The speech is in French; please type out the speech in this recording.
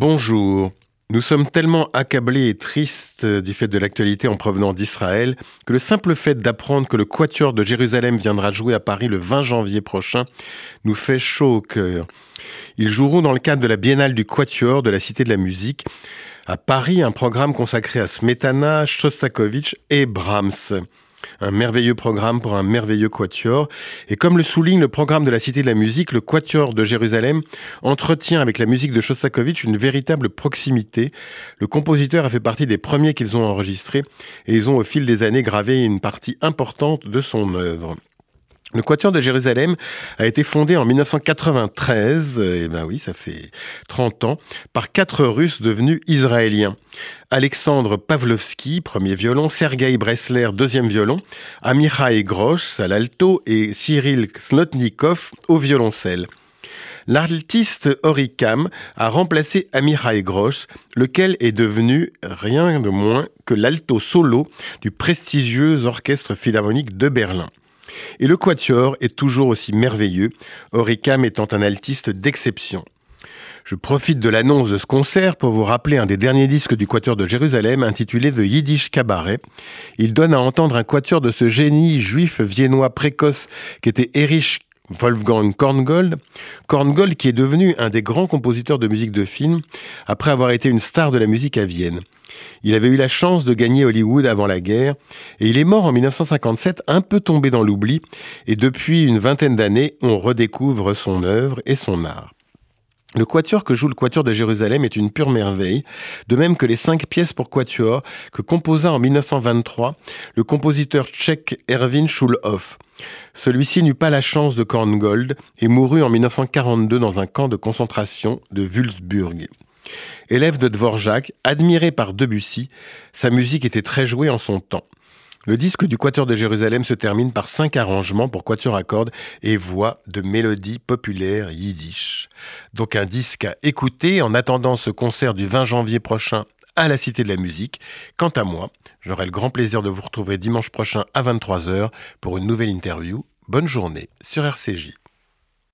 Bonjour. Nous sommes tellement accablés et tristes du fait de l'actualité en provenance d'Israël que le simple fait d'apprendre que le Quatuor de Jérusalem viendra jouer à Paris le 20 janvier prochain nous fait chaud au cœur. Ils joueront dans le cadre de la Biennale du Quatuor de la Cité de la Musique à Paris un programme consacré à Smetana, Shostakovich et Brahms un merveilleux programme pour un merveilleux quatuor. Et comme le souligne le programme de la Cité de la Musique, le quatuor de Jérusalem entretient avec la musique de Shostakovich une véritable proximité. Le compositeur a fait partie des premiers qu'ils ont enregistrés et ils ont au fil des années gravé une partie importante de son œuvre. Le Quatuor de Jérusalem a été fondé en 1993, et ben oui, ça fait 30 ans, par quatre Russes devenus israéliens. Alexandre Pavlovski, premier violon, Sergei Bresler, deuxième violon, Amichai Grosz à l'alto et Cyril Snotnikov au violoncelle. L'artiste Orikam a remplacé Amichai Grosz, lequel est devenu rien de moins que l'alto solo du prestigieux orchestre philharmonique de Berlin. Et le quatuor est toujours aussi merveilleux, Oricam étant un altiste d'exception. Je profite de l'annonce de ce concert pour vous rappeler un des derniers disques du Quatuor de Jérusalem intitulé The Yiddish Cabaret. Il donne à entendre un quatuor de ce génie juif viennois précoce qu'était Erich Wolfgang Korngold. Korngold qui est devenu un des grands compositeurs de musique de film après avoir été une star de la musique à Vienne. Il avait eu la chance de gagner Hollywood avant la guerre et il est mort en 1957 un peu tombé dans l'oubli et depuis une vingtaine d'années on redécouvre son œuvre et son art. Le quatuor que joue le quatuor de Jérusalem est une pure merveille, de même que les cinq pièces pour quatuor que composa en 1923 le compositeur tchèque Erwin Schulhoff. Celui-ci n'eut pas la chance de Korngold et mourut en 1942 dans un camp de concentration de Wulzburg. Élève de Dvorak, admiré par Debussy, sa musique était très jouée en son temps. Le disque du Quatuor de Jérusalem se termine par cinq arrangements pour quatuor à cordes et voix de mélodies populaires yiddish. Donc un disque à écouter en attendant ce concert du 20 janvier prochain à la Cité de la Musique. Quant à moi, j'aurai le grand plaisir de vous retrouver dimanche prochain à 23h pour une nouvelle interview. Bonne journée sur RCJ.